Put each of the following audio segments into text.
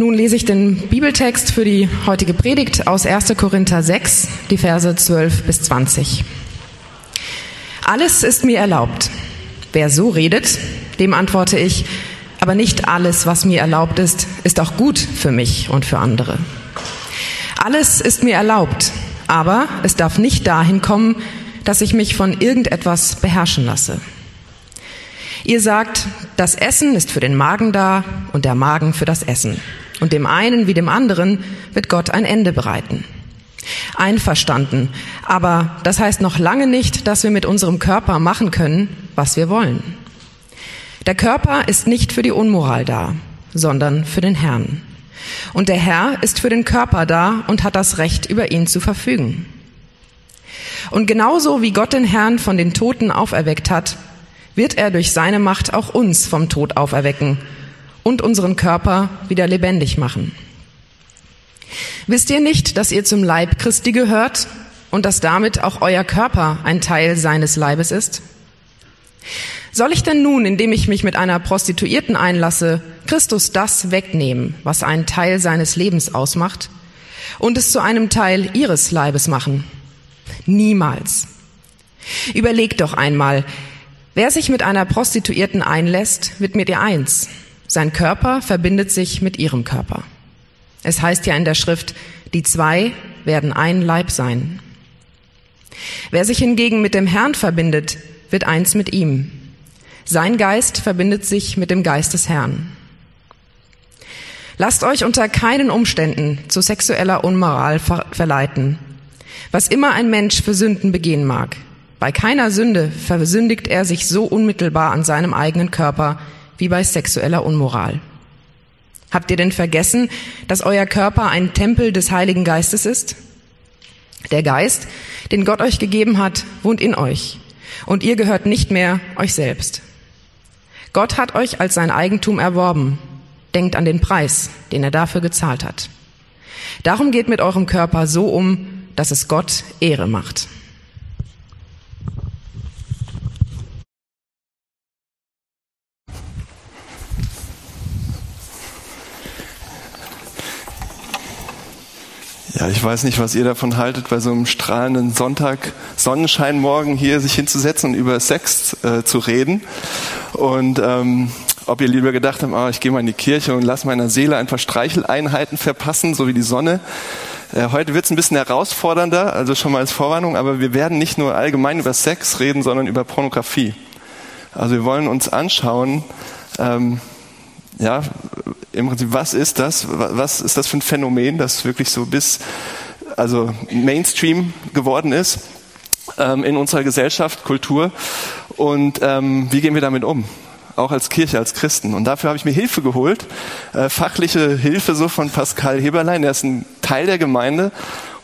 Nun lese ich den Bibeltext für die heutige Predigt aus 1. Korinther 6, die Verse 12 bis 20. Alles ist mir erlaubt. Wer so redet, dem antworte ich, aber nicht alles, was mir erlaubt ist, ist auch gut für mich und für andere. Alles ist mir erlaubt, aber es darf nicht dahin kommen, dass ich mich von irgendetwas beherrschen lasse. Ihr sagt, das Essen ist für den Magen da und der Magen für das Essen. Und dem einen wie dem anderen wird Gott ein Ende bereiten. Einverstanden. Aber das heißt noch lange nicht, dass wir mit unserem Körper machen können, was wir wollen. Der Körper ist nicht für die Unmoral da, sondern für den Herrn. Und der Herr ist für den Körper da und hat das Recht, über ihn zu verfügen. Und genauso wie Gott den Herrn von den Toten auferweckt hat, wird er durch seine Macht auch uns vom Tod auferwecken und unseren Körper wieder lebendig machen. Wisst ihr nicht, dass ihr zum Leib Christi gehört und dass damit auch euer Körper ein Teil seines Leibes ist? Soll ich denn nun, indem ich mich mit einer Prostituierten einlasse, Christus das wegnehmen, was einen Teil seines Lebens ausmacht, und es zu einem Teil ihres Leibes machen? Niemals. Überlegt doch einmal, wer sich mit einer Prostituierten einlässt, wird mit ihr eins. Sein Körper verbindet sich mit ihrem Körper. Es heißt ja in der Schrift, die zwei werden ein Leib sein. Wer sich hingegen mit dem Herrn verbindet, wird eins mit ihm. Sein Geist verbindet sich mit dem Geist des Herrn. Lasst euch unter keinen Umständen zu sexueller Unmoral ver verleiten. Was immer ein Mensch für Sünden begehen mag, bei keiner Sünde versündigt er sich so unmittelbar an seinem eigenen Körper, wie bei sexueller Unmoral. Habt ihr denn vergessen, dass euer Körper ein Tempel des Heiligen Geistes ist? Der Geist, den Gott euch gegeben hat, wohnt in euch, und ihr gehört nicht mehr euch selbst. Gott hat euch als sein Eigentum erworben. Denkt an den Preis, den er dafür gezahlt hat. Darum geht mit eurem Körper so um, dass es Gott Ehre macht. Ja, ich weiß nicht, was ihr davon haltet, bei so einem strahlenden Sonntag, Sonnenscheinmorgen hier sich hinzusetzen und über Sex äh, zu reden. Und ähm, ob ihr lieber gedacht habt, oh, ich gehe mal in die Kirche und lass meiner Seele ein paar Streicheleinheiten verpassen, so wie die Sonne. Äh, heute wird es ein bisschen herausfordernder, also schon mal als Vorwarnung, aber wir werden nicht nur allgemein über Sex reden, sondern über Pornografie. Also wir wollen uns anschauen, ähm, ja, im Prinzip, was ist das? Was ist das für ein Phänomen, das wirklich so bis, also Mainstream geworden ist ähm, in unserer Gesellschaft, Kultur? Und ähm, wie gehen wir damit um? Auch als Kirche, als Christen. Und dafür habe ich mir Hilfe geholt, äh, fachliche Hilfe so von Pascal Heberlein. Der ist ein Teil der Gemeinde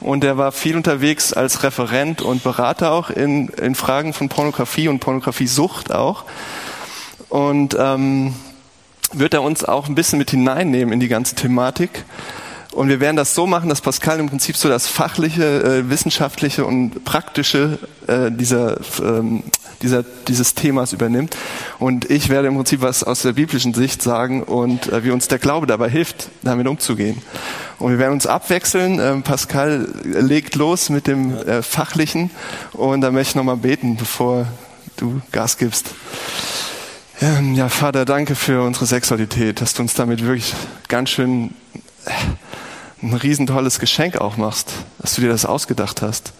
und der war viel unterwegs als Referent und Berater auch in, in Fragen von Pornografie und Pornografiesucht auch. Und ähm, wird er uns auch ein bisschen mit hineinnehmen in die ganze Thematik. Und wir werden das so machen, dass Pascal im Prinzip so das fachliche, äh, wissenschaftliche und praktische äh, dieser, ähm, dieser, dieses Themas übernimmt. Und ich werde im Prinzip was aus der biblischen Sicht sagen und äh, wie uns der Glaube dabei hilft, damit umzugehen. Und wir werden uns abwechseln. Ähm, Pascal legt los mit dem äh, Fachlichen und da möchte ich nochmal beten, bevor du Gas gibst. Ähm, ja, Vater, danke für unsere Sexualität, dass du uns damit wirklich ganz schön äh, ein riesentolles Geschenk auch machst, dass du dir das ausgedacht hast.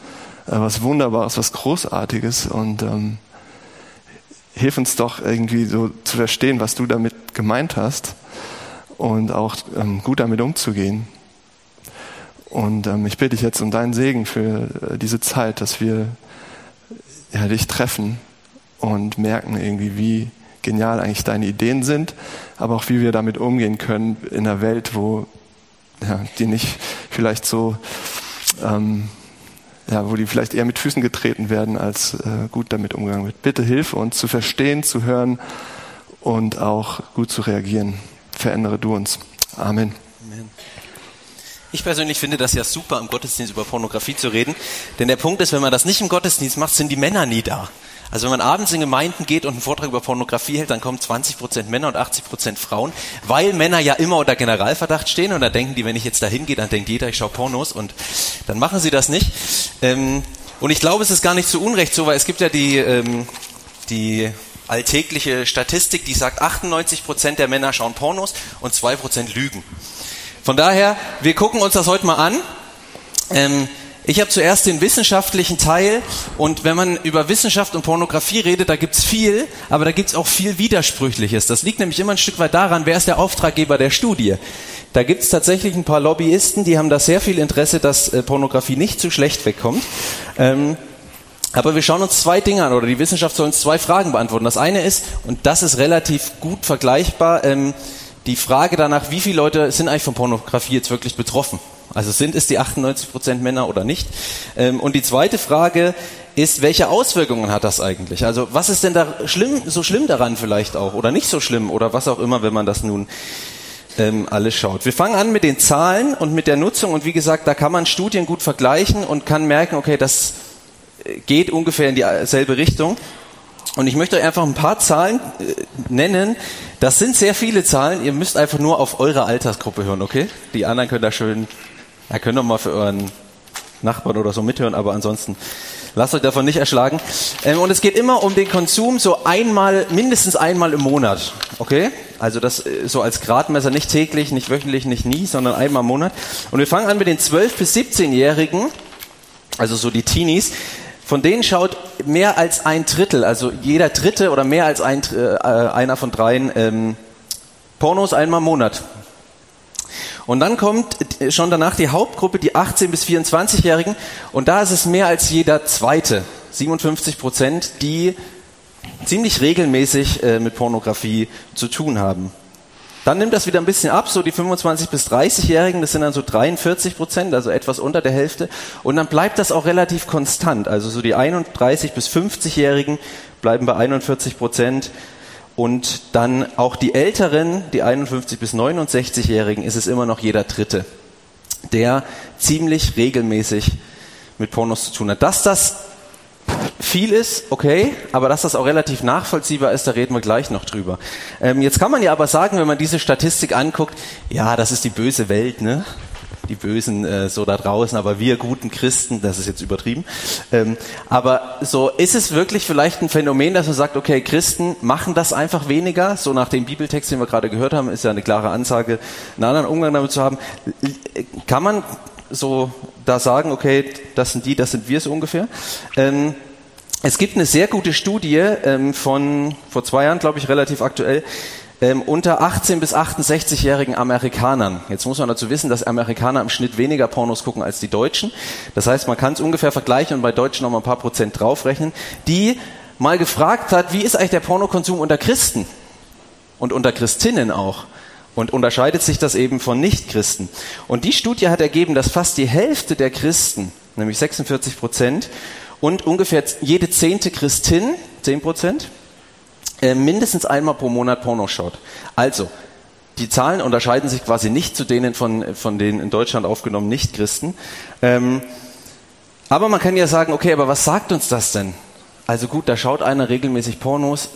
Äh, was Wunderbares, was Großartiges und ähm, hilf uns doch irgendwie so zu verstehen, was du damit gemeint hast und auch ähm, gut damit umzugehen. Und ähm, ich bitte dich jetzt um deinen Segen für äh, diese Zeit, dass wir ja, dich treffen und merken irgendwie, wie genial eigentlich deine Ideen sind, aber auch wie wir damit umgehen können in einer Welt, wo ja, die nicht vielleicht so, ähm, ja, wo die vielleicht eher mit Füßen getreten werden, als äh, gut damit umgegangen wird. Bitte hilf uns zu verstehen, zu hören und auch gut zu reagieren. Verändere du uns. Amen. Amen. Ich persönlich finde das ja super, im Gottesdienst über Pornografie zu reden. Denn der Punkt ist, wenn man das nicht im Gottesdienst macht, sind die Männer nie da. Also wenn man abends in Gemeinden geht und einen Vortrag über Pornografie hält, dann kommen 20 Prozent Männer und 80 Prozent Frauen, weil Männer ja immer unter Generalverdacht stehen und da denken die, wenn ich jetzt da hingehe, dann denkt jeder, ich schaue Pornos und dann machen sie das nicht. Ähm, und ich glaube, es ist gar nicht zu Unrecht so, weil es gibt ja die, ähm, die alltägliche Statistik, die sagt, 98 Prozent der Männer schauen Pornos und 2 Prozent lügen. Von daher, wir gucken uns das heute mal an. Ich habe zuerst den wissenschaftlichen Teil und wenn man über Wissenschaft und Pornografie redet, da gibt's viel, aber da gibt's auch viel Widersprüchliches. Das liegt nämlich immer ein Stück weit daran, wer ist der Auftraggeber der Studie. Da gibt's tatsächlich ein paar Lobbyisten, die haben da sehr viel Interesse, dass äh, Pornografie nicht zu schlecht wegkommt. Ähm, aber wir schauen uns zwei Dinge an, oder die Wissenschaft soll uns zwei Fragen beantworten. Das eine ist, und das ist relativ gut vergleichbar, ähm, die Frage danach, wie viele Leute sind eigentlich von Pornografie jetzt wirklich betroffen? Also sind es die 98 Prozent Männer oder nicht? Ähm, und die zweite Frage ist, welche Auswirkungen hat das eigentlich? Also was ist denn da schlimm, so schlimm daran vielleicht auch oder nicht so schlimm oder was auch immer, wenn man das nun ähm, alles schaut. Wir fangen an mit den Zahlen und mit der Nutzung und wie gesagt, da kann man Studien gut vergleichen und kann merken, okay, das äh, geht ungefähr in dieselbe Richtung. Und ich möchte euch einfach ein paar Zahlen äh, nennen. Das sind sehr viele Zahlen. Ihr müsst einfach nur auf eure Altersgruppe hören, okay? Die anderen können da schön ja, könnt ihr mal für euren Nachbarn oder so mithören, aber ansonsten lasst euch davon nicht erschlagen. Ähm, und es geht immer um den Konsum so einmal, mindestens einmal im Monat. Okay? Also das äh, so als Gradmesser nicht täglich, nicht wöchentlich, nicht nie, sondern einmal im Monat. Und wir fangen an mit den 12- bis 17-Jährigen, also so die Teenies. Von denen schaut mehr als ein Drittel, also jeder Dritte oder mehr als ein, äh, einer von dreien ähm, Pornos einmal im Monat. Und dann kommt schon danach die Hauptgruppe, die 18- bis 24-Jährigen. Und da ist es mehr als jeder zweite, 57 Prozent, die ziemlich regelmäßig äh, mit Pornografie zu tun haben. Dann nimmt das wieder ein bisschen ab, so die 25 bis 30-Jährigen, das sind dann so 43 Prozent, also etwas unter der Hälfte. Und dann bleibt das auch relativ konstant, also so die 31 bis 50-Jährigen bleiben bei 41 Prozent, und dann auch die Älteren, die 51 bis 69-Jährigen, ist es immer noch jeder Dritte, der ziemlich regelmäßig mit Pornos zu tun hat. Dass das viel ist, okay, aber dass das auch relativ nachvollziehbar ist, da reden wir gleich noch drüber. Ähm, jetzt kann man ja aber sagen, wenn man diese Statistik anguckt, ja, das ist die böse Welt, ne? Die Bösen äh, so da draußen, aber wir guten Christen, das ist jetzt übertrieben. Ähm, aber so ist es wirklich vielleicht ein Phänomen, dass man sagt, okay, Christen machen das einfach weniger. So nach dem Bibeltext, den wir gerade gehört haben, ist ja eine klare Ansage, einen anderen Umgang damit zu haben. Kann man so da sagen, okay, das sind die, das sind wir so ungefähr? Ähm, es gibt eine sehr gute Studie ähm, von vor zwei Jahren, glaube ich, relativ aktuell, ähm, unter 18 bis 68-jährigen Amerikanern. Jetzt muss man dazu wissen, dass Amerikaner im Schnitt weniger Pornos gucken als die Deutschen. Das heißt, man kann es ungefähr vergleichen und bei Deutschen noch mal ein paar Prozent draufrechnen, die mal gefragt hat, wie ist eigentlich der Pornokonsum unter Christen und unter Christinnen auch? Und unterscheidet sich das eben von Nichtchristen? Und die Studie hat ergeben, dass fast die Hälfte der Christen, nämlich 46 Prozent, und ungefähr jede zehnte Christin, 10 Prozent, äh, mindestens einmal pro Monat Porno schaut. Also, die Zahlen unterscheiden sich quasi nicht zu denen von, von den in Deutschland aufgenommenen Nichtchristen. Ähm, aber man kann ja sagen, okay, aber was sagt uns das denn? Also gut, da schaut einer regelmäßig Pornos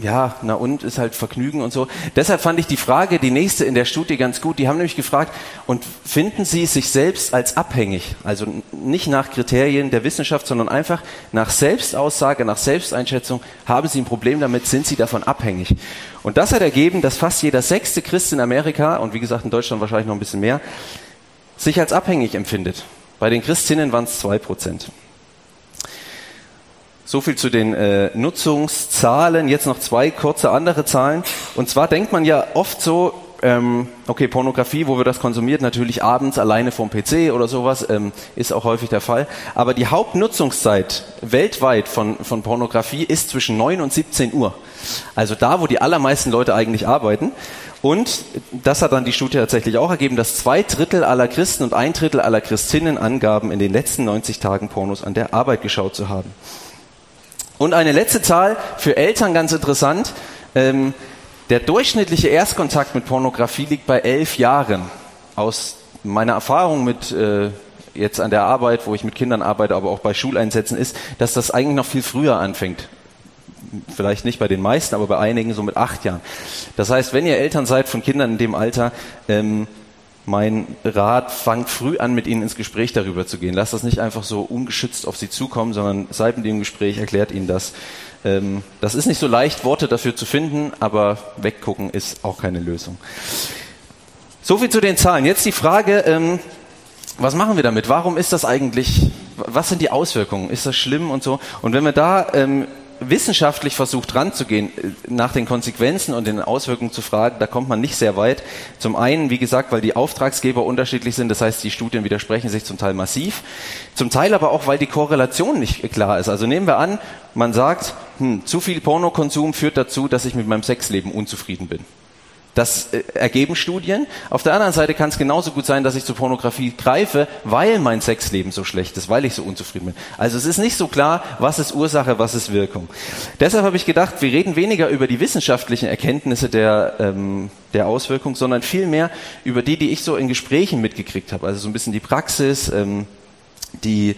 ja, na und, ist halt Vergnügen und so. Deshalb fand ich die Frage, die nächste in der Studie ganz gut. Die haben nämlich gefragt, und finden Sie sich selbst als abhängig? Also nicht nach Kriterien der Wissenschaft, sondern einfach nach Selbstaussage, nach Selbsteinschätzung. Haben Sie ein Problem damit? Sind Sie davon abhängig? Und das hat ergeben, dass fast jeder sechste Christ in Amerika, und wie gesagt in Deutschland wahrscheinlich noch ein bisschen mehr, sich als abhängig empfindet. Bei den Christinnen waren es zwei Prozent. So viel zu den äh, Nutzungszahlen. Jetzt noch zwei kurze andere Zahlen. Und zwar denkt man ja oft so, ähm, okay, Pornografie, wo wir das konsumiert, natürlich abends alleine vom PC oder sowas, ähm, ist auch häufig der Fall. Aber die Hauptnutzungszeit weltweit von, von Pornografie ist zwischen 9 und 17 Uhr. Also da, wo die allermeisten Leute eigentlich arbeiten. Und das hat dann die Studie tatsächlich auch ergeben, dass zwei Drittel aller Christen und ein Drittel aller Christinnen angaben, in den letzten 90 Tagen Pornos an der Arbeit geschaut zu haben. Und eine letzte Zahl für Eltern ganz interessant. Ähm, der durchschnittliche Erstkontakt mit Pornografie liegt bei elf Jahren. Aus meiner Erfahrung mit äh, jetzt an der Arbeit, wo ich mit Kindern arbeite, aber auch bei Schuleinsätzen ist, dass das eigentlich noch viel früher anfängt. Vielleicht nicht bei den meisten, aber bei einigen so mit acht Jahren. Das heißt, wenn ihr Eltern seid von Kindern in dem Alter, ähm, mein Rat, fangt früh an, mit ihnen ins Gespräch darüber zu gehen. Lasst das nicht einfach so ungeschützt auf sie zukommen, sondern seid mit ihnen im Gespräch, erklärt ihnen das. Ähm, das ist nicht so leicht, Worte dafür zu finden, aber weggucken ist auch keine Lösung. So viel zu den Zahlen. Jetzt die Frage, ähm, was machen wir damit? Warum ist das eigentlich, was sind die Auswirkungen? Ist das schlimm und so? Und wenn wir da ähm, wissenschaftlich versucht ranzugehen, äh, nach den Konsequenzen und den Auswirkungen zu fragen, da kommt man nicht sehr weit. Zum einen, wie gesagt, weil die Auftragsgeber unterschiedlich sind, das heißt, die Studien widersprechen sich zum Teil massiv. Zum Teil aber auch, weil die Korrelation nicht klar ist. Also nehmen wir an, man sagt, hm, zu viel Pornokonsum führt dazu, dass ich mit meinem Sexleben unzufrieden bin. Das äh, ergeben Studien. Auf der anderen Seite kann es genauso gut sein, dass ich zur Pornografie greife, weil mein Sexleben so schlecht ist, weil ich so unzufrieden bin. Also es ist nicht so klar, was ist Ursache, was ist Wirkung. Deshalb habe ich gedacht, wir reden weniger über die wissenschaftlichen Erkenntnisse der, ähm, der Auswirkung, sondern vielmehr über die, die ich so in Gesprächen mitgekriegt habe. Also so ein bisschen die Praxis, ähm, die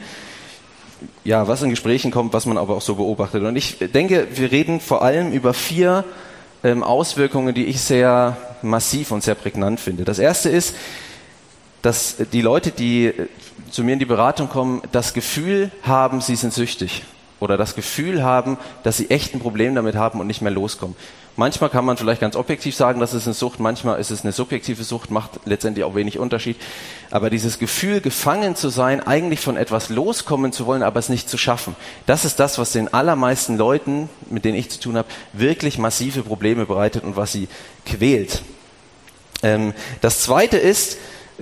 ja, was in Gesprächen kommt, was man aber auch so beobachtet. Und ich denke, wir reden vor allem über vier ähm, Auswirkungen, die ich sehr massiv und sehr prägnant finde. Das erste ist, dass die Leute, die äh, zu mir in die Beratung kommen, das Gefühl haben, sie sind süchtig oder das Gefühl haben, dass sie echt ein Problem damit haben und nicht mehr loskommen. Manchmal kann man vielleicht ganz objektiv sagen, das ist eine Sucht, manchmal ist es eine subjektive Sucht, macht letztendlich auch wenig Unterschied. Aber dieses Gefühl, gefangen zu sein, eigentlich von etwas loskommen zu wollen, aber es nicht zu schaffen, das ist das, was den allermeisten Leuten, mit denen ich zu tun habe, wirklich massive Probleme bereitet und was sie quält. Ähm, das Zweite ist,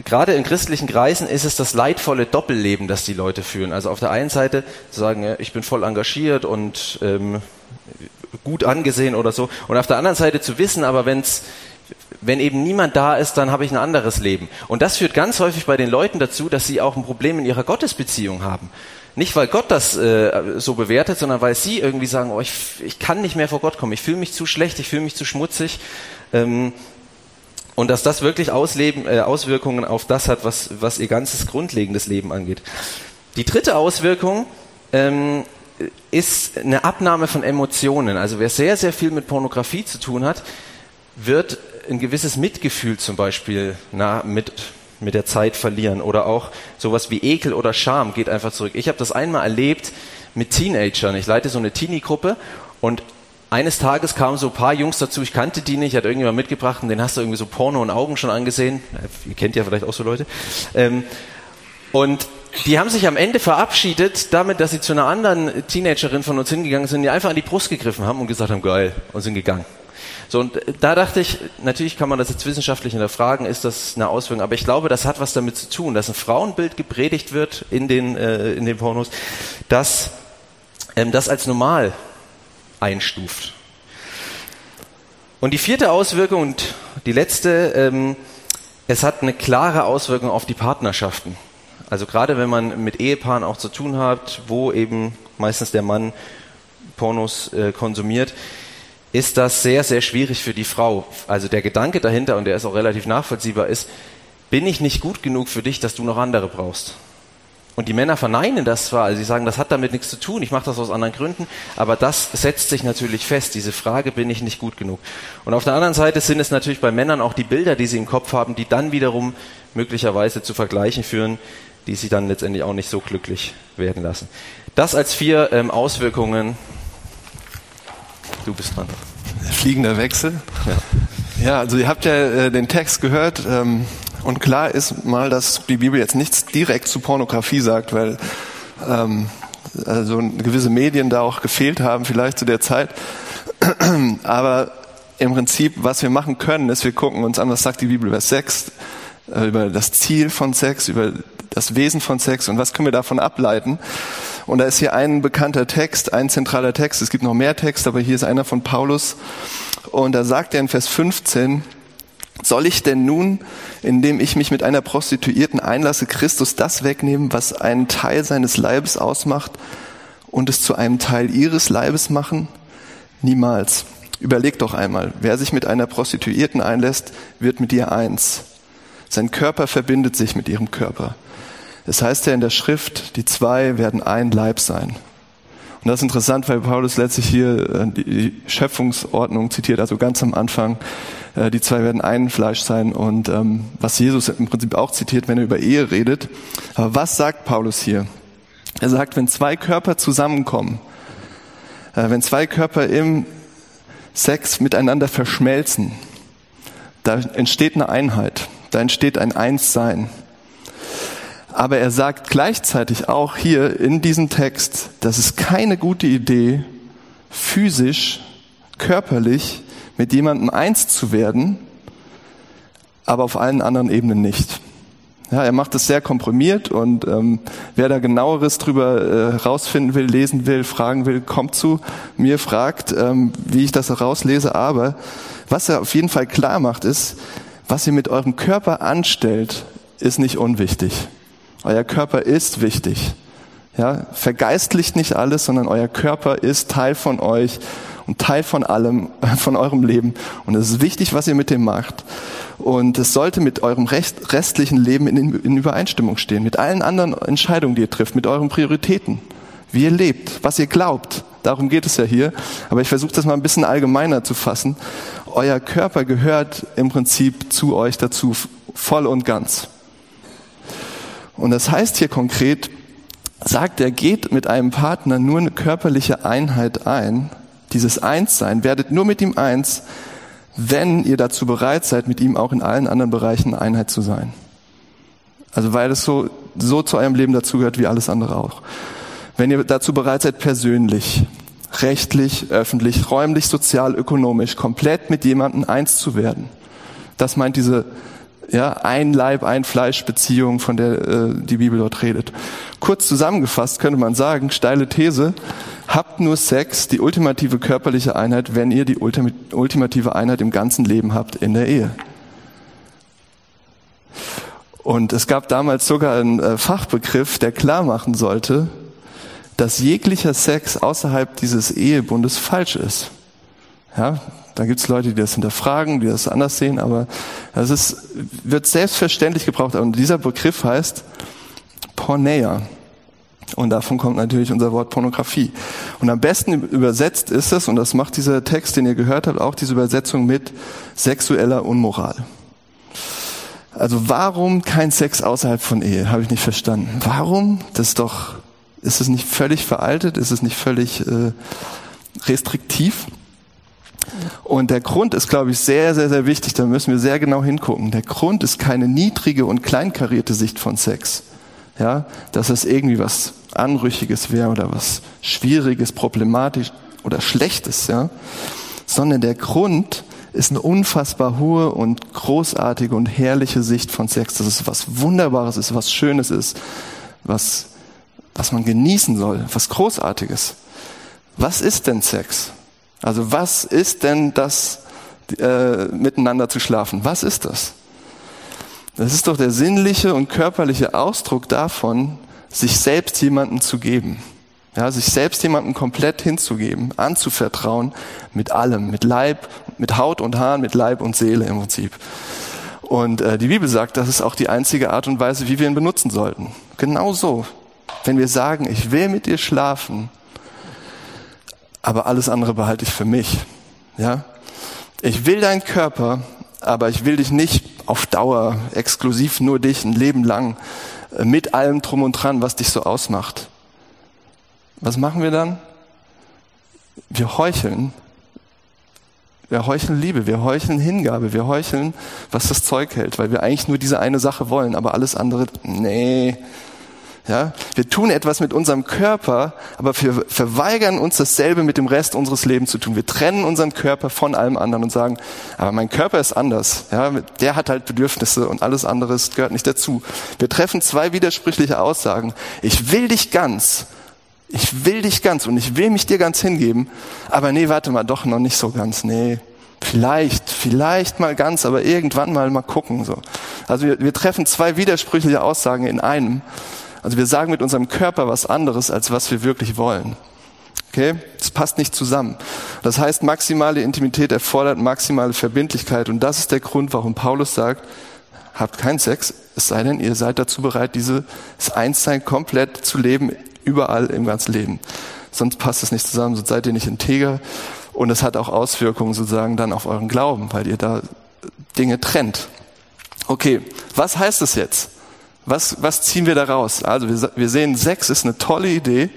gerade in christlichen Kreisen ist es das leidvolle Doppelleben, das die Leute führen. Also auf der einen Seite zu sagen, ich bin voll engagiert und ähm, gut angesehen oder so. Und auf der anderen Seite zu wissen, aber wenn's, wenn eben niemand da ist, dann habe ich ein anderes Leben. Und das führt ganz häufig bei den Leuten dazu, dass sie auch ein Problem in ihrer Gottesbeziehung haben. Nicht, weil Gott das äh, so bewertet, sondern weil sie irgendwie sagen, oh, ich, ich kann nicht mehr vor Gott kommen, ich fühle mich zu schlecht, ich fühle mich zu schmutzig. Ähm, und dass das wirklich Ausleben, äh, Auswirkungen auf das hat, was, was ihr ganzes grundlegendes Leben angeht. Die dritte Auswirkung ähm, ist eine Abnahme von Emotionen. Also wer sehr, sehr viel mit Pornografie zu tun hat, wird ein gewisses Mitgefühl zum Beispiel na, mit, mit der Zeit verlieren. Oder auch sowas wie Ekel oder Scham geht einfach zurück. Ich habe das einmal erlebt mit Teenagern. Ich leite so eine Teenie-Gruppe und eines Tages kamen so ein paar Jungs dazu, ich kannte die nicht, hat irgendjemand mitgebracht und den hast du irgendwie so Porno und Augen schon angesehen. Ihr kennt ja vielleicht auch so Leute. Ähm, und die haben sich am Ende verabschiedet damit, dass sie zu einer anderen Teenagerin von uns hingegangen sind, die einfach an die Brust gegriffen haben und gesagt haben, geil, und sind gegangen. So, und da dachte ich, natürlich kann man das jetzt wissenschaftlich hinterfragen, ist das eine Auswirkung, aber ich glaube, das hat was damit zu tun, dass ein Frauenbild gepredigt wird in den, äh, in den Pornos, dass ähm, das als normal einstuft. Und die vierte Auswirkung und die letzte, ähm, es hat eine klare Auswirkung auf die Partnerschaften. Also gerade wenn man mit Ehepaaren auch zu tun hat, wo eben meistens der Mann Pornos äh, konsumiert, ist das sehr, sehr schwierig für die Frau. Also der Gedanke dahinter, und der ist auch relativ nachvollziehbar, ist, bin ich nicht gut genug für dich, dass du noch andere brauchst? Und die Männer verneinen das zwar, also sie sagen, das hat damit nichts zu tun, ich mache das aus anderen Gründen, aber das setzt sich natürlich fest, diese Frage, bin ich nicht gut genug? Und auf der anderen Seite sind es natürlich bei Männern auch die Bilder, die sie im Kopf haben, die dann wiederum möglicherweise zu Vergleichen führen, die sie dann letztendlich auch nicht so glücklich werden lassen. Das als vier ähm, Auswirkungen. Du bist dran. Fliegender Wechsel. Ja, ja also ihr habt ja äh, den Text gehört ähm, und klar ist mal, dass die Bibel jetzt nichts direkt zu Pornografie sagt, weil ähm, also gewisse Medien da auch gefehlt haben, vielleicht zu der Zeit. Aber im Prinzip, was wir machen können, ist, wir gucken uns an, was sagt die Bibel über Sex, äh, über das Ziel von Sex, über das Wesen von Sex und was können wir davon ableiten. Und da ist hier ein bekannter Text, ein zentraler Text. Es gibt noch mehr Texte, aber hier ist einer von Paulus. Und da sagt er in Vers 15, soll ich denn nun, indem ich mich mit einer Prostituierten einlasse, Christus das wegnehmen, was einen Teil seines Leibes ausmacht und es zu einem Teil ihres Leibes machen? Niemals. Überleg doch einmal, wer sich mit einer Prostituierten einlässt, wird mit ihr eins. Sein Körper verbindet sich mit ihrem Körper. Es heißt ja in der Schrift, die zwei werden ein Leib sein. Und das ist interessant, weil Paulus letztlich hier äh, die Schöpfungsordnung zitiert, also ganz am Anfang, äh, die zwei werden ein Fleisch sein und ähm, was Jesus im Prinzip auch zitiert, wenn er über Ehe redet. Aber was sagt Paulus hier? Er sagt, wenn zwei Körper zusammenkommen, äh, wenn zwei Körper im Sex miteinander verschmelzen, da entsteht eine Einheit, da entsteht ein Einssein. Aber er sagt gleichzeitig auch hier in diesem Text, dass es keine gute Idee, physisch, körperlich mit jemandem eins zu werden, aber auf allen anderen Ebenen nicht. Ja, er macht es sehr komprimiert und ähm, wer da genaueres drüber äh, rausfinden will, lesen will, fragen will, kommt zu mir, fragt, ähm, wie ich das herauslese. Aber was er auf jeden Fall klar macht, ist, was ihr mit eurem Körper anstellt, ist nicht unwichtig. Euer Körper ist wichtig. Ja, vergeistlicht nicht alles, sondern euer Körper ist Teil von euch und Teil von allem, von eurem Leben. Und es ist wichtig, was ihr mit dem macht. Und es sollte mit eurem restlichen Leben in, in Übereinstimmung stehen, mit allen anderen Entscheidungen, die ihr trifft, mit euren Prioritäten, wie ihr lebt, was ihr glaubt. Darum geht es ja hier. Aber ich versuche das mal ein bisschen allgemeiner zu fassen. Euer Körper gehört im Prinzip zu euch dazu, voll und ganz. Und das heißt hier konkret, sagt er, geht mit einem Partner nur eine körperliche Einheit ein, dieses Einssein, werdet nur mit ihm eins, wenn ihr dazu bereit seid, mit ihm auch in allen anderen Bereichen Einheit zu sein. Also weil es so, so zu eurem Leben dazugehört wie alles andere auch. Wenn ihr dazu bereit seid, persönlich, rechtlich, öffentlich, räumlich, sozial, ökonomisch, komplett mit jemandem eins zu werden. Das meint diese ja, ein Leib, ein Fleisch Beziehung, von der äh, die Bibel dort redet. Kurz zusammengefasst könnte man sagen, steile These, habt nur Sex, die ultimative körperliche Einheit, wenn ihr die ultimative Einheit im ganzen Leben habt in der Ehe. Und es gab damals sogar einen äh, Fachbegriff, der klar machen sollte, dass jeglicher Sex außerhalb dieses Ehebundes falsch ist. Ja, da gibt es Leute, die das hinterfragen, die das anders sehen, aber das ist, wird selbstverständlich gebraucht. Und dieser Begriff heißt Porneia. Und davon kommt natürlich unser Wort Pornografie. Und am besten übersetzt ist es, und das macht dieser Text, den ihr gehört habt, auch diese Übersetzung mit sexueller Unmoral. Also warum kein Sex außerhalb von Ehe? Habe ich nicht verstanden. Warum? Das ist doch, ist es nicht völlig veraltet? Ist es nicht völlig äh, restriktiv? Und der Grund ist, glaube ich, sehr, sehr, sehr wichtig. Da müssen wir sehr genau hingucken. Der Grund ist keine niedrige und kleinkarierte Sicht von Sex. Ja, dass es irgendwie was Anrüchiges wäre oder was Schwieriges, Problematisch oder Schlechtes, ja. Sondern der Grund ist eine unfassbar hohe und großartige und herrliche Sicht von Sex. Dass es was Wunderbares ist, was Schönes ist, was, was man genießen soll, was Großartiges. Was ist denn Sex? Also was ist denn das, äh, miteinander zu schlafen? Was ist das? Das ist doch der sinnliche und körperliche Ausdruck davon, sich selbst jemanden zu geben. Ja, sich selbst jemanden komplett hinzugeben, anzuvertrauen mit allem, mit Leib, mit Haut und Haaren, mit Leib und Seele im Prinzip. Und äh, die Bibel sagt, das ist auch die einzige Art und Weise, wie wir ihn benutzen sollten. Genau so. Wenn wir sagen, ich will mit dir schlafen, aber alles andere behalte ich für mich. Ja? Ich will deinen Körper, aber ich will dich nicht auf Dauer, exklusiv nur dich, ein Leben lang, äh, mit allem drum und dran, was dich so ausmacht. Was machen wir dann? Wir heucheln. Wir heucheln Liebe, wir heucheln Hingabe, wir heucheln, was das Zeug hält, weil wir eigentlich nur diese eine Sache wollen, aber alles andere, nee, ja, wir tun etwas mit unserem Körper, aber wir verweigern uns dasselbe mit dem Rest unseres Lebens zu tun. Wir trennen unseren Körper von allem anderen und sagen, aber mein Körper ist anders. Ja, der hat halt Bedürfnisse und alles andere gehört nicht dazu. Wir treffen zwei widersprüchliche Aussagen. Ich will dich ganz. Ich will dich ganz und ich will mich dir ganz hingeben. Aber nee, warte mal, doch noch nicht so ganz. Nee, vielleicht, vielleicht mal ganz, aber irgendwann mal mal gucken, so. Also wir, wir treffen zwei widersprüchliche Aussagen in einem. Also wir sagen mit unserem Körper was anderes, als was wir wirklich wollen. Okay? Das passt nicht zusammen. Das heißt, maximale Intimität erfordert maximale Verbindlichkeit. Und das ist der Grund, warum Paulus sagt, habt keinen Sex, es sei denn, ihr seid dazu bereit, dieses Einssein komplett zu leben, überall im ganzen Leben. Sonst passt es nicht zusammen, sonst seid ihr nicht integer. Und es hat auch Auswirkungen sozusagen dann auf euren Glauben, weil ihr da Dinge trennt. Okay, was heißt das jetzt? Was, was ziehen wir da raus? Also wir, wir sehen, Sex ist eine tolle Idee,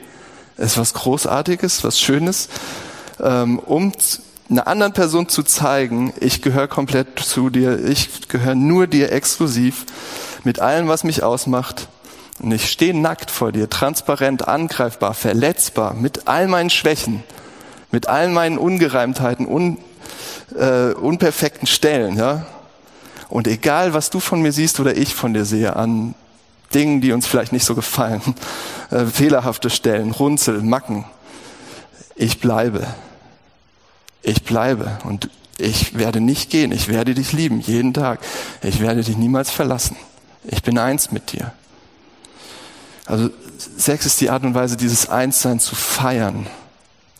ist was Großartiges, was Schönes, ähm, um einer anderen Person zu zeigen, ich gehöre komplett zu dir, ich gehöre nur dir exklusiv, mit allem, was mich ausmacht. Und ich stehe nackt vor dir, transparent, angreifbar, verletzbar, mit all meinen Schwächen, mit all meinen Ungereimtheiten, un, äh, unperfekten Stellen, ja. Und egal, was du von mir siehst oder ich von dir sehe, an Dingen, die uns vielleicht nicht so gefallen, äh, fehlerhafte Stellen, Runzel, Macken, ich bleibe. Ich bleibe und ich werde nicht gehen. Ich werde dich lieben, jeden Tag. Ich werde dich niemals verlassen. Ich bin eins mit dir. Also Sex ist die Art und Weise, dieses Einssein zu feiern,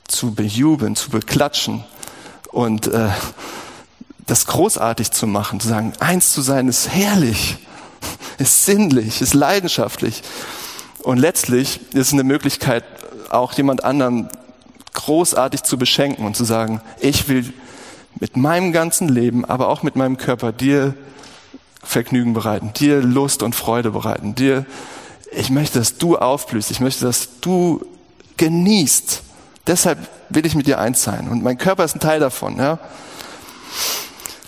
zu bejubeln, zu beklatschen und äh, das großartig zu machen, zu sagen, eins zu sein ist herrlich, ist sinnlich, ist leidenschaftlich. Und letztlich ist es eine Möglichkeit, auch jemand anderen großartig zu beschenken und zu sagen, ich will mit meinem ganzen Leben, aber auch mit meinem Körper dir Vergnügen bereiten, dir Lust und Freude bereiten, dir, ich möchte, dass du aufblühst, ich möchte, dass du genießt. Deshalb will ich mit dir eins sein. Und mein Körper ist ein Teil davon, ja.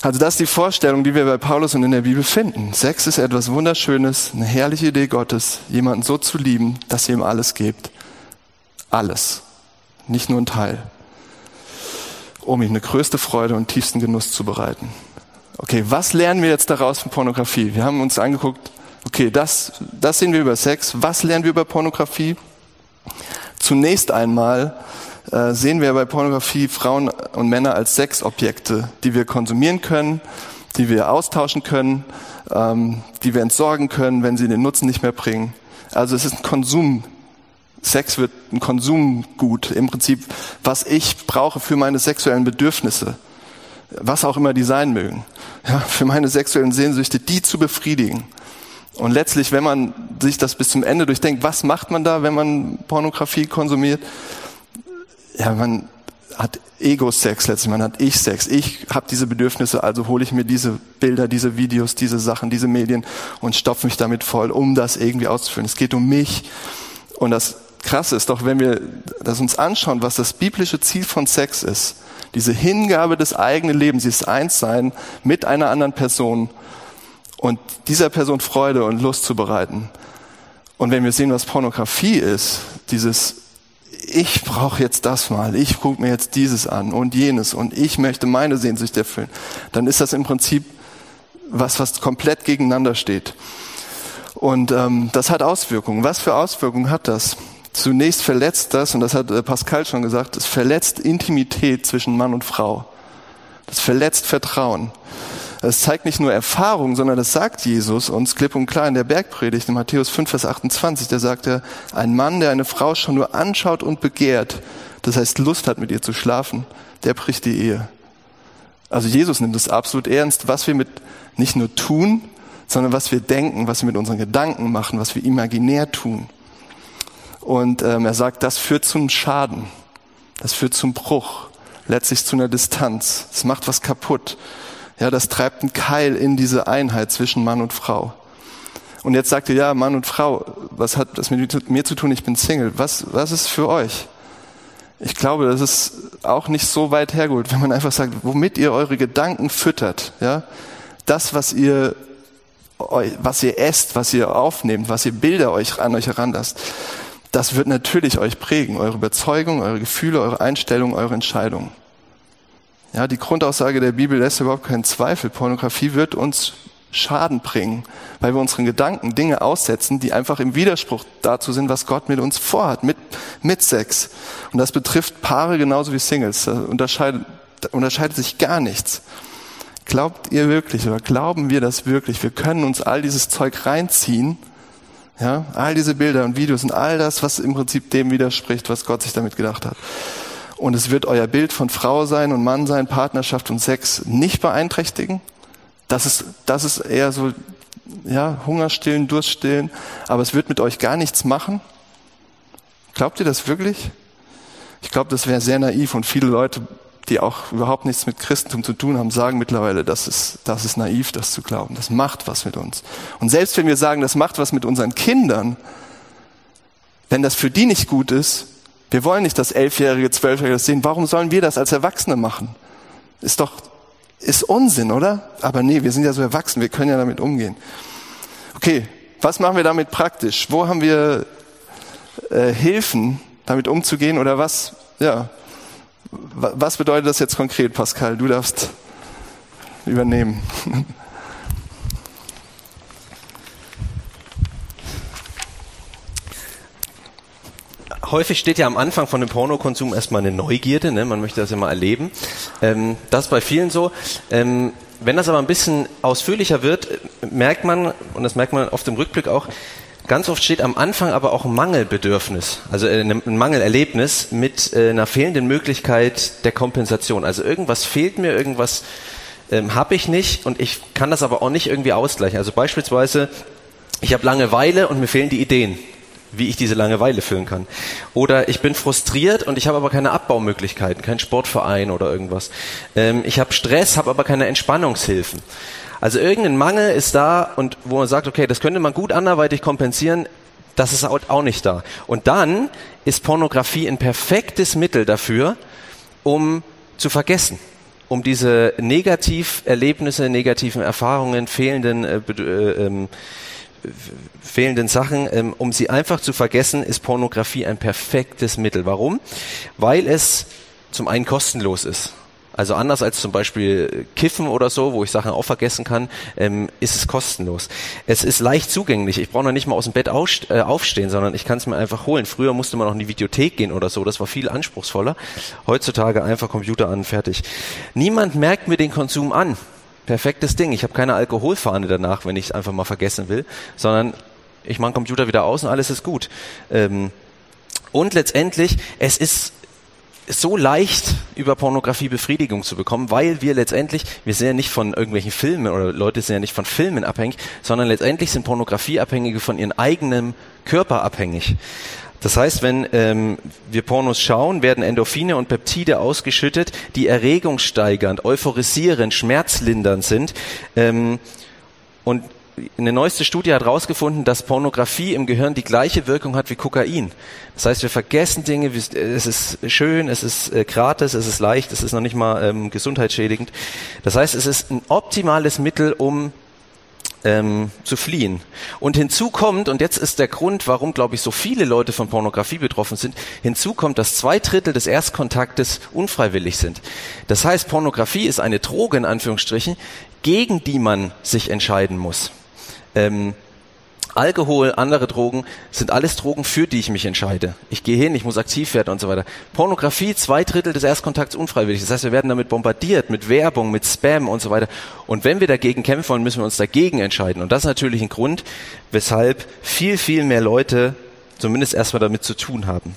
Also das ist die Vorstellung, die wir bei Paulus und in der Bibel finden. Sex ist etwas Wunderschönes, eine herrliche Idee Gottes, jemanden so zu lieben, dass ihr ihm alles gebt. Alles. Nicht nur ein Teil. Um ihm eine größte Freude und tiefsten Genuss zu bereiten. Okay, was lernen wir jetzt daraus von Pornografie? Wir haben uns angeguckt, okay, das, das sehen wir über Sex. Was lernen wir über Pornografie? Zunächst einmal äh, sehen wir bei Pornografie Frauen und Männer als Sexobjekte, die wir konsumieren können, die wir austauschen können, ähm, die wir entsorgen können, wenn sie den Nutzen nicht mehr bringen. Also es ist ein Konsum. Sex wird ein Konsumgut, im Prinzip, was ich brauche für meine sexuellen Bedürfnisse, was auch immer die sein mögen, ja, für meine sexuellen Sehnsüchte, die zu befriedigen. Und letztlich, wenn man sich das bis zum Ende durchdenkt, was macht man da, wenn man Pornografie konsumiert? Ja, man hat Ego-Sex letztlich, man hat Ich-Sex. Ich habe diese Bedürfnisse, also hole ich mir diese Bilder, diese Videos, diese Sachen, diese Medien und stopfe mich damit voll, um das irgendwie auszuführen. Es geht um mich. Und das Krasse ist doch, wenn wir das uns anschauen, was das biblische Ziel von Sex ist, diese Hingabe des eigenen Lebens, dieses Einssein mit einer anderen Person und dieser Person Freude und Lust zu bereiten. Und wenn wir sehen, was Pornografie ist, dieses ich brauche jetzt das mal, ich gucke mir jetzt dieses an und jenes und ich möchte meine Sehnsucht erfüllen, dann ist das im Prinzip was, was komplett gegeneinander steht. Und ähm, das hat Auswirkungen. Was für Auswirkungen hat das? Zunächst verletzt das, und das hat äh, Pascal schon gesagt, es verletzt Intimität zwischen Mann und Frau. Das verletzt Vertrauen. Es zeigt nicht nur Erfahrung, sondern das sagt Jesus uns klipp und klar in der Bergpredigt in Matthäus 5, Vers 28. Da sagt er, ein Mann, der eine Frau schon nur anschaut und begehrt, das heißt Lust hat mit ihr zu schlafen, der bricht die Ehe. Also Jesus nimmt es absolut ernst, was wir mit nicht nur tun, sondern was wir denken, was wir mit unseren Gedanken machen, was wir imaginär tun. Und ähm, er sagt, das führt zum Schaden, das führt zum Bruch, letztlich zu einer Distanz. Es macht was kaputt. Ja, das treibt einen Keil in diese Einheit zwischen Mann und Frau. Und jetzt sagt ihr, ja, Mann und Frau, was hat das mit mir zu tun? Ich bin Single. Was, was ist für euch? Ich glaube, das ist auch nicht so weit hergeholt, wenn man einfach sagt, womit ihr eure Gedanken füttert, ja, das, was ihr, was ihr esst, was ihr aufnehmt, was ihr Bilder euch an euch heranlasst, das wird natürlich euch prägen, eure Überzeugung, eure Gefühle, eure Einstellung, eure Entscheidungen. Ja, die Grundaussage der Bibel lässt überhaupt keinen Zweifel. Pornografie wird uns Schaden bringen, weil wir unseren Gedanken Dinge aussetzen, die einfach im Widerspruch dazu sind, was Gott mit uns vorhat, mit, mit Sex. Und das betrifft Paare genauso wie Singles. Da unterscheidet, da unterscheidet sich gar nichts. Glaubt ihr wirklich oder glauben wir das wirklich? Wir können uns all dieses Zeug reinziehen, ja, all diese Bilder und Videos und all das, was im Prinzip dem widerspricht, was Gott sich damit gedacht hat und es wird euer Bild von Frau sein und Mann sein, Partnerschaft und Sex nicht beeinträchtigen. Das ist, das ist eher so ja, Hunger stillen, Durst stillen, aber es wird mit euch gar nichts machen? Glaubt ihr das wirklich? Ich glaube, das wäre sehr naiv und viele Leute, die auch überhaupt nichts mit Christentum zu tun haben, sagen mittlerweile, das ist, das ist naiv, das zu glauben. Das macht was mit uns. Und selbst wenn wir sagen, das macht was mit unseren Kindern, wenn das für die nicht gut ist, wir wollen nicht, dass Elfjährige, Zwölfjährige das sehen. Warum sollen wir das als Erwachsene machen? Ist doch, ist Unsinn, oder? Aber nee, wir sind ja so erwachsen, wir können ja damit umgehen. Okay, was machen wir damit praktisch? Wo haben wir äh, Hilfen, damit umzugehen? Oder was, ja, was bedeutet das jetzt konkret, Pascal? Du darfst übernehmen. häufig steht ja am Anfang von dem Pornokonsum erstmal eine Neugierde, ne? man möchte das ja mal erleben. Ähm, das ist bei vielen so. Ähm, wenn das aber ein bisschen ausführlicher wird, merkt man, und das merkt man oft im Rückblick auch, ganz oft steht am Anfang aber auch ein Mangelbedürfnis, also äh, ein Mangelerlebnis mit äh, einer fehlenden Möglichkeit der Kompensation. Also irgendwas fehlt mir, irgendwas ähm, habe ich nicht und ich kann das aber auch nicht irgendwie ausgleichen. Also beispielsweise, ich habe Langeweile und mir fehlen die Ideen wie ich diese Langeweile füllen kann. Oder ich bin frustriert und ich habe aber keine Abbaumöglichkeiten, kein Sportverein oder irgendwas. Ähm, ich habe Stress, habe aber keine Entspannungshilfen. Also irgendein Mangel ist da und wo man sagt, okay, das könnte man gut anderweitig kompensieren, das ist auch nicht da. Und dann ist Pornografie ein perfektes Mittel dafür, um zu vergessen um diese Negativerlebnisse, negativen Erfahrungen, fehlenden äh, äh, ähm, fehlenden Sachen, ähm, um sie einfach zu vergessen, ist Pornografie ein perfektes Mittel. Warum? Weil es zum einen kostenlos ist. Also anders als zum Beispiel Kiffen oder so, wo ich Sachen auch vergessen kann, ähm, ist es kostenlos. Es ist leicht zugänglich. Ich brauche noch nicht mal aus dem Bett äh, aufstehen, sondern ich kann es mir einfach holen. Früher musste man noch in die Videothek gehen oder so. Das war viel anspruchsvoller. Heutzutage einfach Computer an, fertig. Niemand merkt mir den Konsum an perfektes Ding. Ich habe keine Alkoholfahne danach, wenn ich es einfach mal vergessen will, sondern ich mache den Computer wieder aus und alles ist gut. Ähm, und letztendlich, es ist so leicht, über Pornografie Befriedigung zu bekommen, weil wir letztendlich, wir sind ja nicht von irgendwelchen Filmen oder Leute sind ja nicht von Filmen abhängig, sondern letztendlich sind Pornografieabhängige von ihrem eigenen Körper abhängig. Das heißt, wenn ähm, wir Pornos schauen, werden Endorphine und Peptide ausgeschüttet, die erregungssteigernd, euphorisierend, schmerzlindernd sind. Ähm, und eine neueste Studie hat herausgefunden, dass Pornografie im Gehirn die gleiche Wirkung hat wie Kokain. Das heißt, wir vergessen Dinge, es ist schön, es ist äh, gratis, es ist leicht, es ist noch nicht mal ähm, gesundheitsschädigend. Das heißt, es ist ein optimales Mittel, um ähm, zu fliehen. Und hinzu kommt, und jetzt ist der Grund, warum, glaube ich, so viele Leute von Pornografie betroffen sind, hinzu kommt, dass zwei Drittel des Erstkontaktes unfreiwillig sind. Das heißt, Pornografie ist eine Droge, in Anführungsstrichen, gegen die man sich entscheiden muss. Ähm, Alkohol, andere Drogen sind alles Drogen, für die ich mich entscheide. Ich gehe hin, ich muss aktiv werden und so weiter. Pornografie, zwei Drittel des Erstkontakts unfreiwillig. Das heißt, wir werden damit bombardiert mit Werbung, mit Spam und so weiter. Und wenn wir dagegen kämpfen wollen, müssen wir uns dagegen entscheiden. Und das ist natürlich ein Grund, weshalb viel, viel mehr Leute zumindest erstmal damit zu tun haben.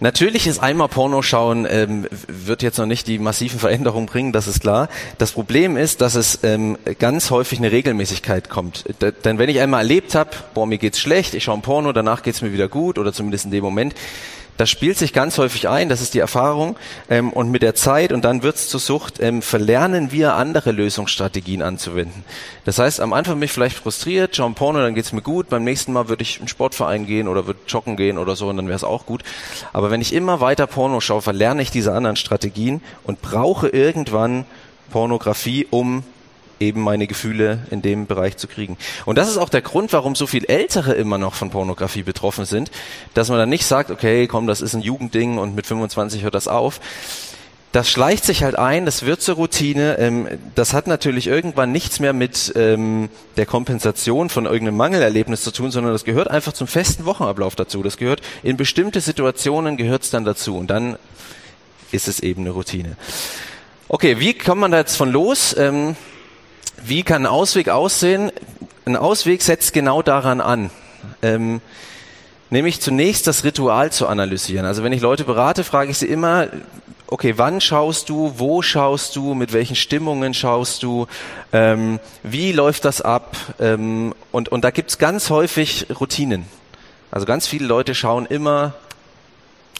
Natürlich ist einmal Porno schauen, ähm, wird jetzt noch nicht die massiven Veränderungen bringen, das ist klar. Das Problem ist, dass es ähm, ganz häufig eine Regelmäßigkeit kommt. D denn wenn ich einmal erlebt habe, boah, mir geht's schlecht, ich schaue ein Porno, danach geht's mir wieder gut oder zumindest in dem Moment, das spielt sich ganz häufig ein, das ist die Erfahrung. Ähm, und mit der Zeit, und dann wird's zur Sucht, ähm, verlernen wir andere Lösungsstrategien anzuwenden. Das heißt, am Anfang bin ich vielleicht frustriert, schaue Porno, dann geht's mir gut. Beim nächsten Mal würde ich in Sportverein gehen oder würde joggen gehen oder so, und dann wäre es auch gut. Aber wenn ich immer weiter Porno schaue, verlerne ich diese anderen Strategien und brauche irgendwann Pornografie, um eben meine Gefühle in dem Bereich zu kriegen. Und das ist auch der Grund, warum so viel Ältere immer noch von Pornografie betroffen sind, dass man dann nicht sagt, okay, komm, das ist ein Jugendding und mit 25 hört das auf. Das schleicht sich halt ein, das wird zur Routine. Ähm, das hat natürlich irgendwann nichts mehr mit ähm, der Kompensation von irgendeinem Mangelerlebnis zu tun, sondern das gehört einfach zum festen Wochenablauf dazu. Das gehört in bestimmte Situationen gehört es dann dazu und dann ist es eben eine Routine. Okay, wie kommt man da jetzt von los? Wie kann ein Ausweg aussehen? Ein Ausweg setzt genau daran an. Ähm, nämlich zunächst das Ritual zu analysieren. Also wenn ich Leute berate, frage ich sie immer, okay, wann schaust du, wo schaust du, mit welchen Stimmungen schaust du, ähm, wie läuft das ab? Ähm, und, und da gibt's ganz häufig Routinen. Also ganz viele Leute schauen immer,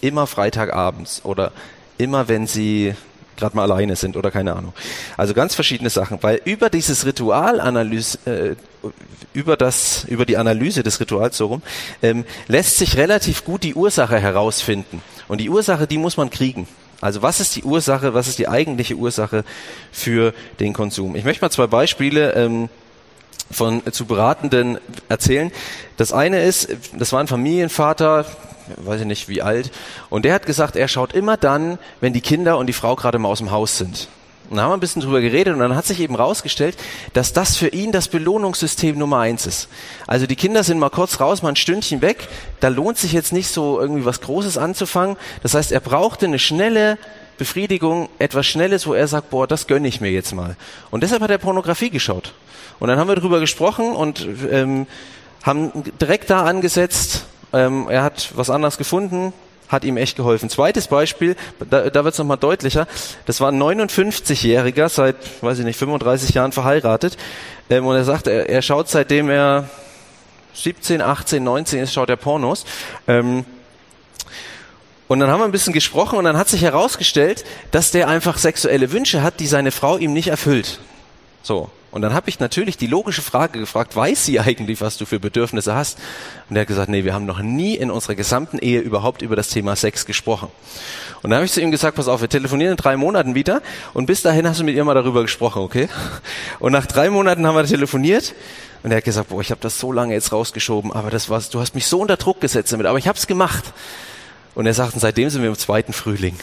immer Freitagabends oder immer, wenn sie gerade mal alleine sind oder keine Ahnung. Also ganz verschiedene Sachen, weil über dieses Ritualanalyse, äh, über das, über die Analyse des Rituals so rum, ähm, lässt sich relativ gut die Ursache herausfinden. Und die Ursache, die muss man kriegen. Also was ist die Ursache, was ist die eigentliche Ursache für den Konsum? Ich möchte mal zwei Beispiele ähm, von zu Beratenden erzählen. Das eine ist, das war ein Familienvater, weiß ich nicht wie alt, und der hat gesagt, er schaut immer dann, wenn die Kinder und die Frau gerade mal aus dem Haus sind. Und da haben wir ein bisschen drüber geredet und dann hat sich eben rausgestellt, dass das für ihn das Belohnungssystem Nummer eins ist. Also die Kinder sind mal kurz raus, mal ein Stündchen weg, da lohnt sich jetzt nicht so irgendwie was Großes anzufangen. Das heißt, er brauchte eine schnelle Befriedigung, etwas Schnelles, wo er sagt, boah, das gönne ich mir jetzt mal. Und deshalb hat er Pornografie geschaut. Und dann haben wir darüber gesprochen und ähm, haben direkt da angesetzt. Ähm, er hat was anderes gefunden, hat ihm echt geholfen. Zweites Beispiel, da, da wird es nochmal deutlicher. Das war ein 59-Jähriger, seit, weiß ich nicht, 35 Jahren verheiratet. Ähm, und er sagt, er, er schaut seitdem er 17, 18, 19 ist, schaut er Pornos. Ähm, und dann haben wir ein bisschen gesprochen und dann hat sich herausgestellt, dass der einfach sexuelle Wünsche hat, die seine Frau ihm nicht erfüllt. So. Und dann habe ich natürlich die logische Frage gefragt, weiß sie eigentlich, was du für Bedürfnisse hast? Und er hat gesagt, nee, wir haben noch nie in unserer gesamten Ehe überhaupt über das Thema Sex gesprochen. Und dann habe ich zu ihm gesagt, pass auf, wir telefonieren in drei Monaten wieder und bis dahin hast du mit ihr mal darüber gesprochen, okay? Und nach drei Monaten haben wir telefoniert und er hat gesagt, boah, ich habe das so lange jetzt rausgeschoben, aber das war's, du hast mich so unter Druck gesetzt damit, aber ich habe es gemacht. Und er sagt, und seitdem sind wir im zweiten Frühling.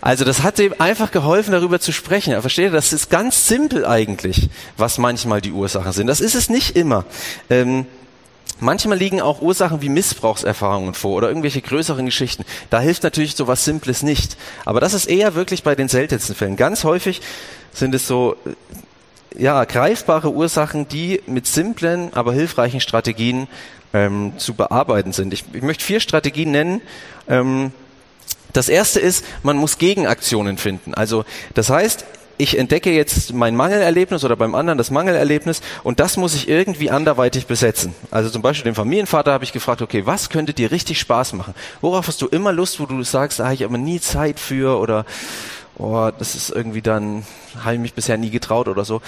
Also das hat ihm einfach geholfen, darüber zu sprechen. Er versteht, das ist ganz simpel eigentlich, was manchmal die Ursachen sind. Das ist es nicht immer. Ähm, manchmal liegen auch Ursachen wie Missbrauchserfahrungen vor oder irgendwelche größeren Geschichten. Da hilft natürlich so was Simples nicht. Aber das ist eher wirklich bei den seltensten Fällen. Ganz häufig sind es so ja, greifbare Ursachen, die mit simplen, aber hilfreichen Strategien ähm, zu bearbeiten sind. Ich, ich möchte vier Strategien nennen. Ähm, das erste ist, man muss Gegenaktionen finden. Also das heißt, ich entdecke jetzt mein Mangelerlebnis oder beim anderen das Mangelerlebnis und das muss ich irgendwie anderweitig besetzen. Also zum Beispiel den Familienvater habe ich gefragt, okay, was könnte dir richtig Spaß machen? Worauf hast du immer Lust, wo du sagst, habe ich aber nie Zeit für oder oh, das ist irgendwie dann, habe ich mich bisher nie getraut oder so.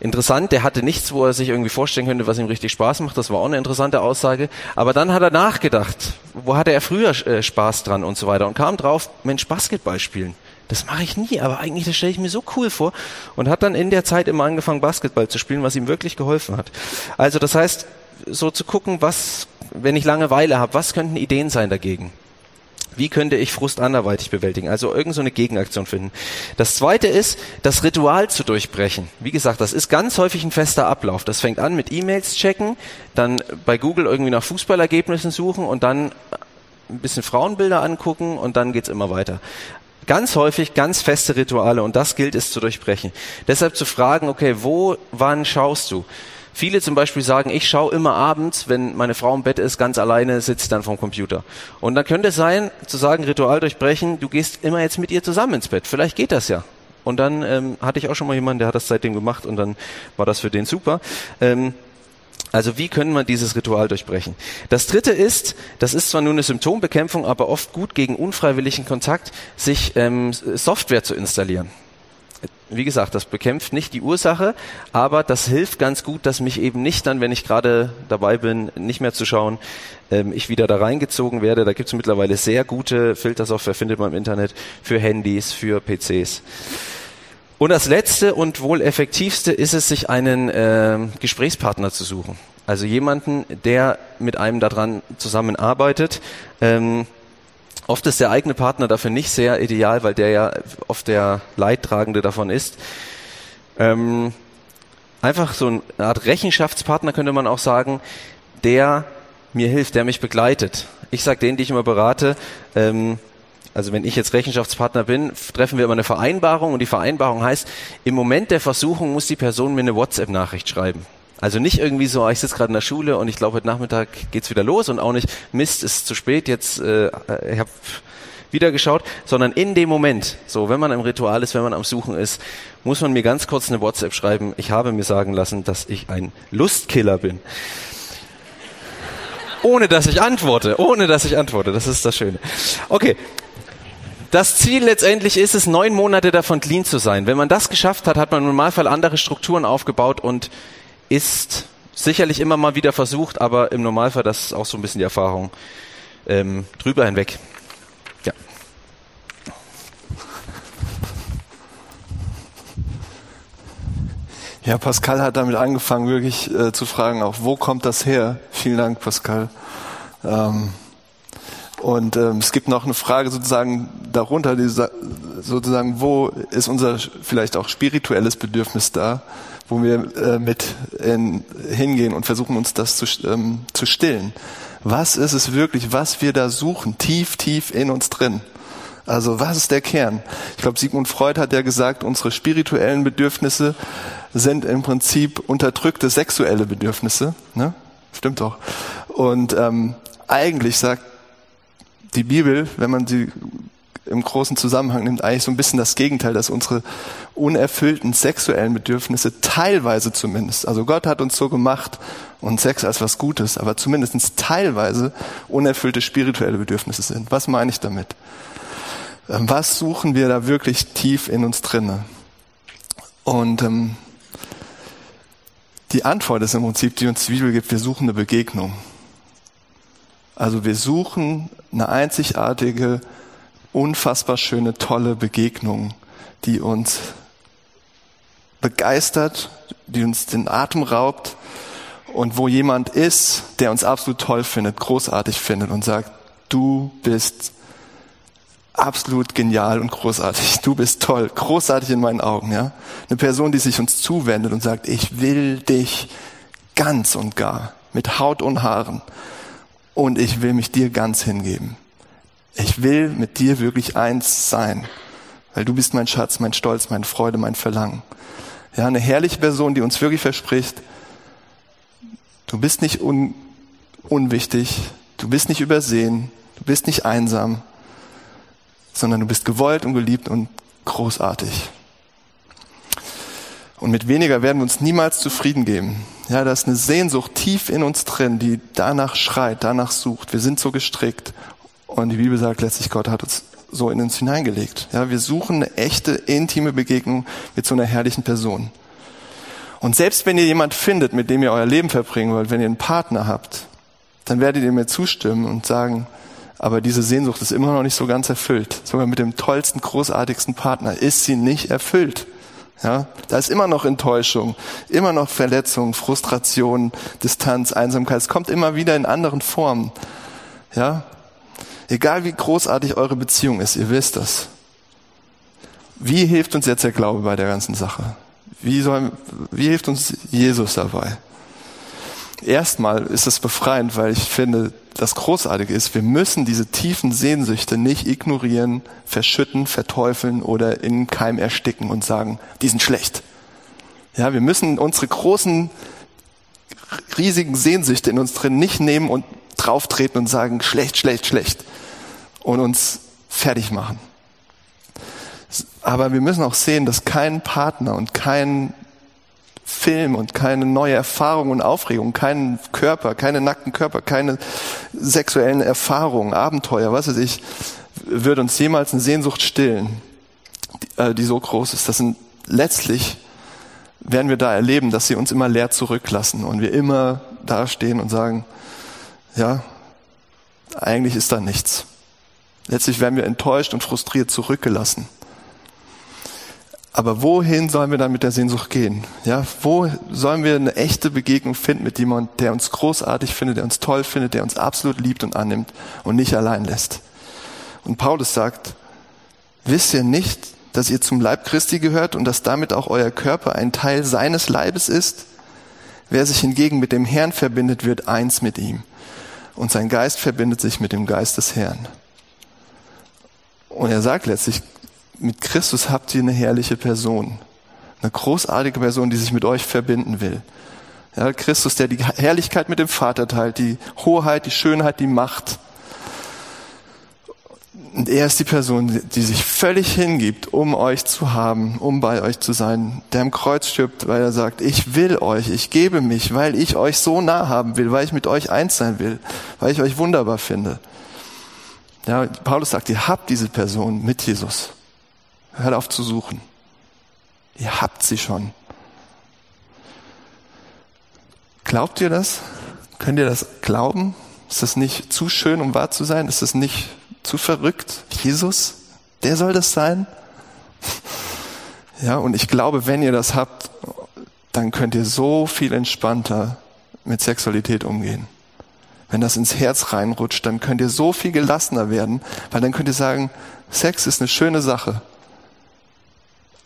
Interessant, der hatte nichts, wo er sich irgendwie vorstellen könnte, was ihm richtig Spaß macht. Das war auch eine interessante Aussage. Aber dann hat er nachgedacht, wo hatte er früher äh, Spaß dran und so weiter und kam drauf, Mensch, Basketball spielen. Das mache ich nie, aber eigentlich das stelle ich mir so cool vor und hat dann in der Zeit immer angefangen, Basketball zu spielen, was ihm wirklich geholfen hat. Also das heißt, so zu gucken, was, wenn ich Langeweile habe, was könnten Ideen sein dagegen? Wie könnte ich Frust anderweitig bewältigen? Also irgend so eine Gegenaktion finden. Das zweite ist, das Ritual zu durchbrechen. Wie gesagt, das ist ganz häufig ein fester Ablauf. Das fängt an mit E-Mails checken, dann bei Google irgendwie nach Fußballergebnissen suchen und dann ein bisschen Frauenbilder angucken und dann geht's immer weiter. Ganz häufig ganz feste Rituale und das gilt es zu durchbrechen. Deshalb zu fragen, okay, wo, wann schaust du? Viele zum Beispiel sagen, ich schaue immer abends, wenn meine Frau im Bett ist, ganz alleine, sitze dann vom Computer. Und dann könnte es sein, zu sagen, Ritual durchbrechen, du gehst immer jetzt mit ihr zusammen ins Bett. Vielleicht geht das ja. Und dann ähm, hatte ich auch schon mal jemanden, der hat das seitdem gemacht und dann war das für den super. Ähm, also wie können wir dieses Ritual durchbrechen? Das dritte ist, das ist zwar nur eine Symptombekämpfung, aber oft gut gegen unfreiwilligen Kontakt, sich ähm, Software zu installieren wie gesagt, das bekämpft nicht die Ursache, aber das hilft ganz gut, dass mich eben nicht dann, wenn ich gerade dabei bin, nicht mehr zu schauen, ähm, ich wieder da reingezogen werde. Da gibt es mittlerweile sehr gute Filtersoftware, findet man im Internet, für Handys, für PCs. Und das letzte und wohl effektivste ist es, sich einen äh, Gesprächspartner zu suchen. Also jemanden, der mit einem daran zusammenarbeitet. Ähm, Oft ist der eigene Partner dafür nicht sehr ideal, weil der ja oft der Leidtragende davon ist. Ähm, einfach so eine Art Rechenschaftspartner könnte man auch sagen, der mir hilft, der mich begleitet. Ich sage denen, die ich immer berate, ähm, also wenn ich jetzt Rechenschaftspartner bin, treffen wir immer eine Vereinbarung und die Vereinbarung heißt, im Moment der Versuchung muss die Person mir eine WhatsApp-Nachricht schreiben. Also nicht irgendwie so, ah, ich sitze gerade in der Schule und ich glaube, heute Nachmittag geht's wieder los und auch nicht, Mist, ist zu spät, jetzt, äh, ich habe wieder geschaut, sondern in dem Moment, so wenn man im Ritual ist, wenn man am Suchen ist, muss man mir ganz kurz eine WhatsApp schreiben. Ich habe mir sagen lassen, dass ich ein Lustkiller bin. Ohne dass ich antworte, ohne dass ich antworte. Das ist das Schöne. Okay. Das Ziel letztendlich ist es, neun Monate davon clean zu sein. Wenn man das geschafft hat, hat man im Normalfall andere Strukturen aufgebaut und ist sicherlich immer mal wieder versucht, aber im Normalfall, das ist auch so ein bisschen die Erfahrung, ähm, drüber hinweg. Ja. Ja, Pascal hat damit angefangen, wirklich äh, zu fragen, auch wo kommt das her? Vielen Dank, Pascal. Ähm, und ähm, es gibt noch eine Frage sozusagen darunter, die sozusagen, wo ist unser vielleicht auch spirituelles Bedürfnis da, wo wir äh, mit in, hingehen und versuchen uns das zu, ähm, zu stillen. Was ist es wirklich, was wir da suchen, tief, tief in uns drin? Also was ist der Kern? Ich glaube, Sigmund Freud hat ja gesagt, unsere spirituellen Bedürfnisse sind im Prinzip unterdrückte sexuelle Bedürfnisse. Ne? Stimmt doch. Und ähm, eigentlich sagt die Bibel, wenn man sie im großen Zusammenhang nimmt, eigentlich so ein bisschen das Gegenteil, dass unsere unerfüllten sexuellen Bedürfnisse teilweise zumindest, also Gott hat uns so gemacht und Sex als was Gutes, aber zumindest teilweise unerfüllte spirituelle Bedürfnisse sind. Was meine ich damit? Ähm, was suchen wir da wirklich tief in uns drinne? Und ähm, die Antwort ist im Prinzip, die uns die Bibel gibt, wir suchen eine Begegnung. Also wir suchen eine einzigartige, unfassbar schöne, tolle Begegnung, die uns begeistert, die uns den Atem raubt und wo jemand ist, der uns absolut toll findet, großartig findet und sagt, du bist absolut genial und großartig. Du bist toll, großartig in meinen Augen, ja. Eine Person, die sich uns zuwendet und sagt, ich will dich ganz und gar, mit Haut und Haaren und ich will mich dir ganz hingeben. Ich will mit dir wirklich eins sein, weil du bist mein Schatz, mein Stolz, meine Freude, mein Verlangen. Ja, eine herrliche Person, die uns wirklich verspricht, du bist nicht un unwichtig, du bist nicht übersehen, du bist nicht einsam, sondern du bist gewollt und geliebt und großartig. Und mit weniger werden wir uns niemals zufrieden geben. Ja, da ist eine Sehnsucht tief in uns drin, die danach schreit, danach sucht. Wir sind so gestrickt. Und die Bibel sagt letztlich, Gott hat uns so in uns hineingelegt. Ja, wir suchen eine echte, intime Begegnung mit so einer herrlichen Person. Und selbst wenn ihr jemand findet, mit dem ihr euer Leben verbringen wollt, wenn ihr einen Partner habt, dann werdet ihr mir zustimmen und sagen, aber diese Sehnsucht ist immer noch nicht so ganz erfüllt. Sogar mit dem tollsten, großartigsten Partner ist sie nicht erfüllt. Ja, da ist immer noch Enttäuschung, immer noch Verletzung, Frustration, Distanz, Einsamkeit. Es kommt immer wieder in anderen Formen. Ja, egal wie großartig eure Beziehung ist, ihr wisst das. Wie hilft uns jetzt der Glaube bei der ganzen Sache? Wie, soll, wie hilft uns Jesus dabei? Erstmal ist es befreiend, weil ich finde, das Großartige ist, wir müssen diese tiefen Sehnsüchte nicht ignorieren, verschütten, verteufeln oder in Keim ersticken und sagen, die sind schlecht. Ja, wir müssen unsere großen, riesigen Sehnsüchte in uns drin nicht nehmen und drauftreten und sagen, schlecht, schlecht, schlecht und uns fertig machen. Aber wir müssen auch sehen, dass kein Partner und kein Film und keine neue Erfahrung und Aufregung, keinen Körper, keine nackten Körper, keine sexuellen Erfahrungen, Abenteuer, was weiß ich, wird uns jemals eine Sehnsucht stillen, die, äh, die so groß ist. Das sind letztlich werden wir da erleben, dass sie uns immer leer zurücklassen und wir immer dastehen und sagen, ja, eigentlich ist da nichts. Letztlich werden wir enttäuscht und frustriert zurückgelassen. Aber wohin sollen wir dann mit der Sehnsucht gehen? Ja, wo sollen wir eine echte Begegnung finden mit jemandem, der uns großartig findet, der uns toll findet, der uns absolut liebt und annimmt und nicht allein lässt? Und Paulus sagt, wisst ihr nicht, dass ihr zum Leib Christi gehört und dass damit auch euer Körper ein Teil seines Leibes ist? Wer sich hingegen mit dem Herrn verbindet, wird eins mit ihm. Und sein Geist verbindet sich mit dem Geist des Herrn. Und er sagt letztlich, mit Christus habt ihr eine herrliche Person. Eine großartige Person, die sich mit euch verbinden will. Ja, Christus, der die Herrlichkeit mit dem Vater teilt, die Hoheit, die Schönheit, die Macht. Und er ist die Person, die sich völlig hingibt, um euch zu haben, um bei euch zu sein, der am Kreuz stirbt, weil er sagt, ich will euch, ich gebe mich, weil ich euch so nah haben will, weil ich mit euch eins sein will, weil ich euch wunderbar finde. Ja, Paulus sagt, ihr habt diese Person mit Jesus. Hört auf zu suchen. Ihr habt sie schon. Glaubt ihr das? Könnt ihr das glauben? Ist das nicht zu schön, um wahr zu sein? Ist das nicht zu verrückt? Jesus, der soll das sein? Ja, und ich glaube, wenn ihr das habt, dann könnt ihr so viel entspannter mit Sexualität umgehen. Wenn das ins Herz reinrutscht, dann könnt ihr so viel gelassener werden, weil dann könnt ihr sagen, Sex ist eine schöne Sache.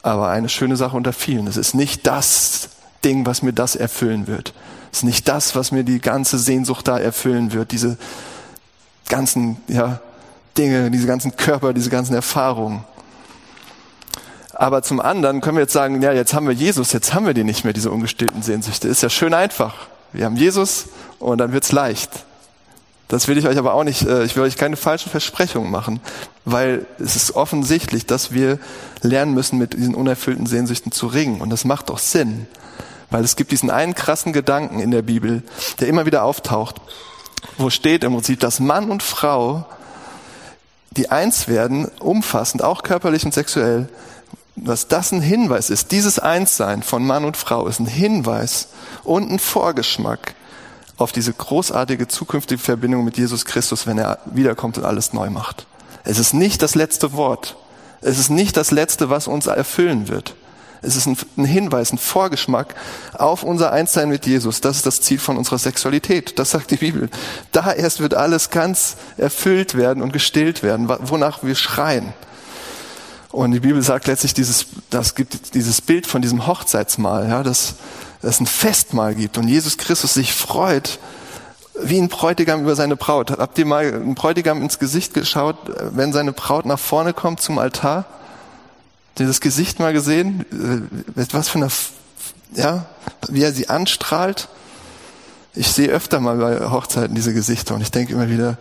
Aber eine schöne Sache unter vielen. Es ist nicht das Ding, was mir das erfüllen wird. Es ist nicht das, was mir die ganze Sehnsucht da erfüllen wird. Diese ganzen, ja, Dinge, diese ganzen Körper, diese ganzen Erfahrungen. Aber zum anderen können wir jetzt sagen, ja, jetzt haben wir Jesus, jetzt haben wir die nicht mehr, diese ungestillten Sehnsüchte. Ist ja schön einfach. Wir haben Jesus und dann wird's leicht. Das will ich euch aber auch nicht, äh, ich will euch keine falschen Versprechungen machen, weil es ist offensichtlich, dass wir lernen müssen, mit diesen unerfüllten Sehnsüchten zu ringen. Und das macht doch Sinn. Weil es gibt diesen einen krassen Gedanken in der Bibel, der immer wieder auftaucht, wo steht im Prinzip, dass Mann und Frau die eins werden, umfassend, auch körperlich und sexuell, dass das ein Hinweis ist, dieses Einssein von Mann und Frau ist ein Hinweis und ein Vorgeschmack auf diese großartige zukünftige Verbindung mit Jesus Christus, wenn er wiederkommt und alles neu macht. Es ist nicht das letzte Wort. Es ist nicht das letzte, was uns erfüllen wird. Es ist ein, Hinweis, ein Vorgeschmack auf unser Einssein mit Jesus. Das ist das Ziel von unserer Sexualität. Das sagt die Bibel. Da erst wird alles ganz erfüllt werden und gestillt werden, wonach wir schreien. Und die Bibel sagt letztlich, dieses, das gibt dieses Bild von diesem Hochzeitsmahl, ja, dass es ein Festmahl gibt und Jesus Christus sich freut, wie ein Bräutigam über seine Braut. Habt ihr mal ein Bräutigam ins Gesicht geschaut, wenn seine Braut nach vorne kommt zum Altar? Dieses Gesicht mal gesehen? Äh, was für eine, ja, wie er sie anstrahlt? Ich sehe öfter mal bei Hochzeiten diese Gesichter und ich denke immer wieder,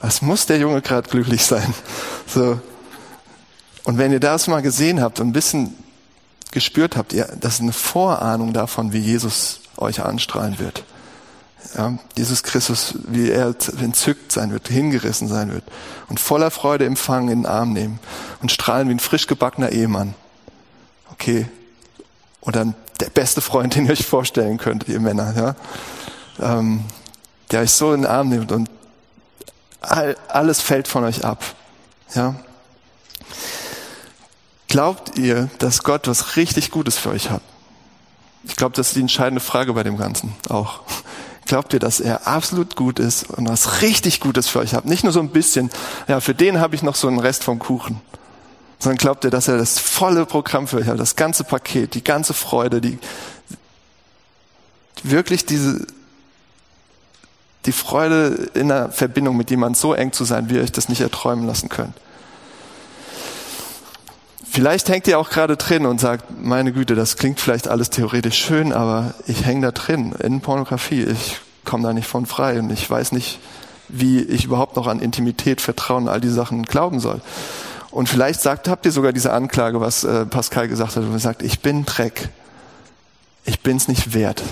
was muss der Junge gerade glücklich sein? So. Und wenn ihr das mal gesehen habt und ein bisschen gespürt habt, ihr, das ist eine Vorahnung davon, wie Jesus euch anstrahlen wird. Ja, Jesus Christus, wie er entzückt sein wird, hingerissen sein wird und voller Freude empfangen, in den Arm nehmen und strahlen wie ein frisch gebackener Ehemann. Okay. Und dann der beste Freund, den ihr euch vorstellen könnt, ihr Männer, ja. Ähm, der euch so in den Arm nimmt und all, alles fällt von euch ab. Ja. Glaubt ihr, dass Gott was richtig Gutes für euch hat? Ich glaube, das ist die entscheidende Frage bei dem Ganzen auch. Glaubt ihr, dass er absolut gut ist und was richtig Gutes für euch hat? Nicht nur so ein bisschen, ja, für den habe ich noch so einen Rest vom Kuchen. Sondern glaubt ihr, dass er das volle Programm für euch hat, das ganze Paket, die ganze Freude, die, wirklich diese, die Freude in der Verbindung mit jemandem so eng zu sein, wie ihr euch das nicht erträumen lassen könnt. Vielleicht hängt ihr auch gerade drin und sagt, meine Güte, das klingt vielleicht alles theoretisch schön, aber ich hänge da drin in Pornografie. Ich komme da nicht von frei und ich weiß nicht, wie ich überhaupt noch an Intimität, Vertrauen, all die Sachen glauben soll. Und vielleicht sagt, habt ihr sogar diese Anklage, was äh, Pascal gesagt hat, und sagt, ich bin Dreck. Ich bin's nicht wert.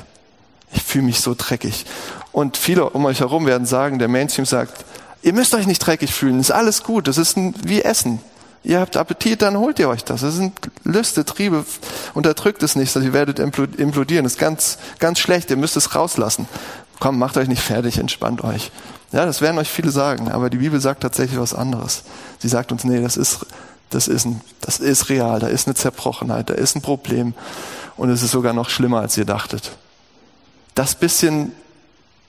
Ich fühle mich so dreckig. Und viele um euch herum werden sagen, der Mainstream sagt, ihr müsst euch nicht dreckig fühlen, ist alles gut, das ist wie Essen. Ihr habt Appetit, dann holt ihr euch das. Das sind Lüste, Triebe. Unterdrückt es nicht, ihr werdet implodieren. Das ist ganz, ganz schlecht. Ihr müsst es rauslassen. Komm, macht euch nicht fertig, entspannt euch. Ja, das werden euch viele sagen. Aber die Bibel sagt tatsächlich was anderes. Sie sagt uns, nee, das ist, das ist ein, das ist real. Da ist eine Zerbrochenheit. Da ist ein Problem. Und es ist sogar noch schlimmer, als ihr dachtet. Das bisschen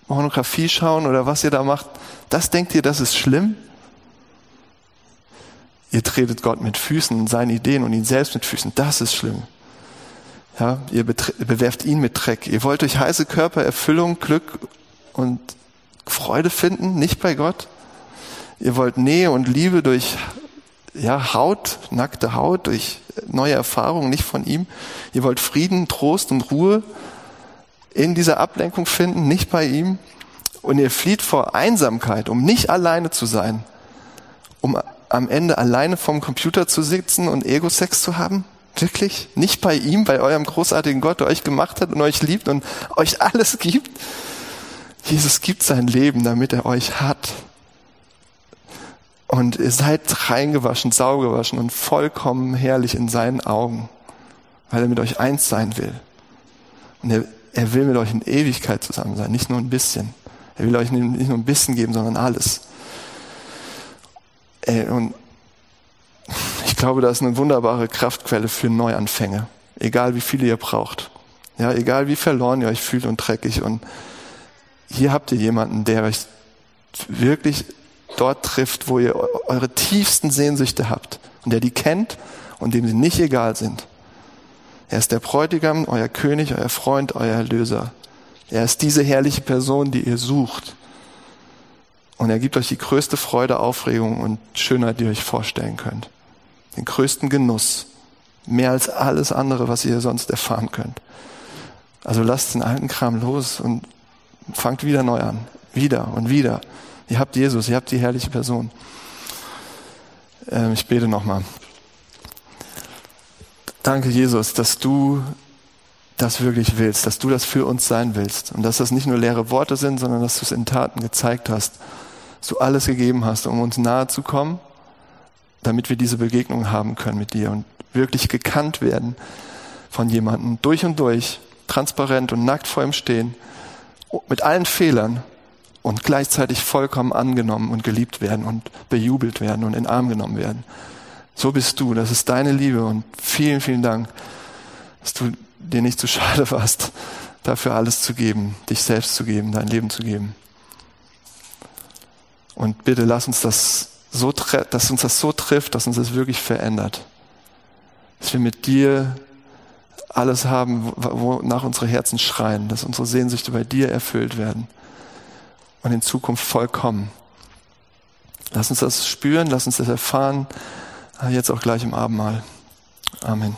Pornografie schauen oder was ihr da macht, das denkt ihr, das ist schlimm? Ihr tretet Gott mit Füßen, seine Ideen und ihn selbst mit Füßen. Das ist schlimm. Ja, ihr bewerft ihn mit Dreck. Ihr wollt durch heiße Körper Erfüllung, Glück und Freude finden, nicht bei Gott. Ihr wollt Nähe und Liebe durch ja, Haut, nackte Haut, durch neue Erfahrungen, nicht von ihm. Ihr wollt Frieden, Trost und Ruhe in dieser Ablenkung finden, nicht bei ihm. Und ihr flieht vor Einsamkeit, um nicht alleine zu sein, um am Ende alleine vorm Computer zu sitzen und Ego-Sex zu haben? Wirklich? Nicht bei ihm, bei eurem großartigen Gott, der euch gemacht hat und euch liebt und euch alles gibt? Jesus gibt sein Leben, damit er euch hat. Und ihr seid reingewaschen, saugewaschen und vollkommen herrlich in seinen Augen, weil er mit euch eins sein will. Und er, er will mit euch in Ewigkeit zusammen sein, nicht nur ein bisschen. Er will euch nicht nur ein bisschen geben, sondern alles. Und ich glaube, das ist eine wunderbare Kraftquelle für Neuanfänge. Egal wie viele ihr braucht. Ja, egal wie verloren ihr euch fühlt und dreckig. Und hier habt ihr jemanden, der euch wirklich dort trifft, wo ihr eure tiefsten Sehnsüchte habt. Und der die kennt und dem sie nicht egal sind. Er ist der Bräutigam, euer König, euer Freund, euer Erlöser. Er ist diese herrliche Person, die ihr sucht. Und er gibt euch die größte Freude, Aufregung und Schönheit, die ihr euch vorstellen könnt. Den größten Genuss. Mehr als alles andere, was ihr sonst erfahren könnt. Also lasst den alten Kram los und fangt wieder neu an. Wieder und wieder. Ihr habt Jesus, ihr habt die herrliche Person. Ähm, ich bete nochmal. Danke, Jesus, dass du das wirklich willst, dass du das für uns sein willst. Und dass das nicht nur leere Worte sind, sondern dass du es in Taten gezeigt hast, dass du alles gegeben hast, um uns nahe zu kommen, damit wir diese Begegnung haben können mit dir und wirklich gekannt werden von jemandem. Durch und durch, transparent und nackt vor ihm stehen, mit allen Fehlern und gleichzeitig vollkommen angenommen und geliebt werden und bejubelt werden und in Arm genommen werden. So bist du, das ist deine Liebe und vielen, vielen Dank, dass du dir nicht zu schade warst, dafür alles zu geben, dich selbst zu geben, dein Leben zu geben. Und bitte lass uns das so, dass uns das so trifft, dass uns das wirklich verändert. Dass wir mit dir alles haben, wonach unsere Herzen schreien, dass unsere Sehnsüchte bei dir erfüllt werden und in Zukunft vollkommen. Lass uns das spüren, lass uns das erfahren, jetzt auch gleich im Abendmahl. Amen.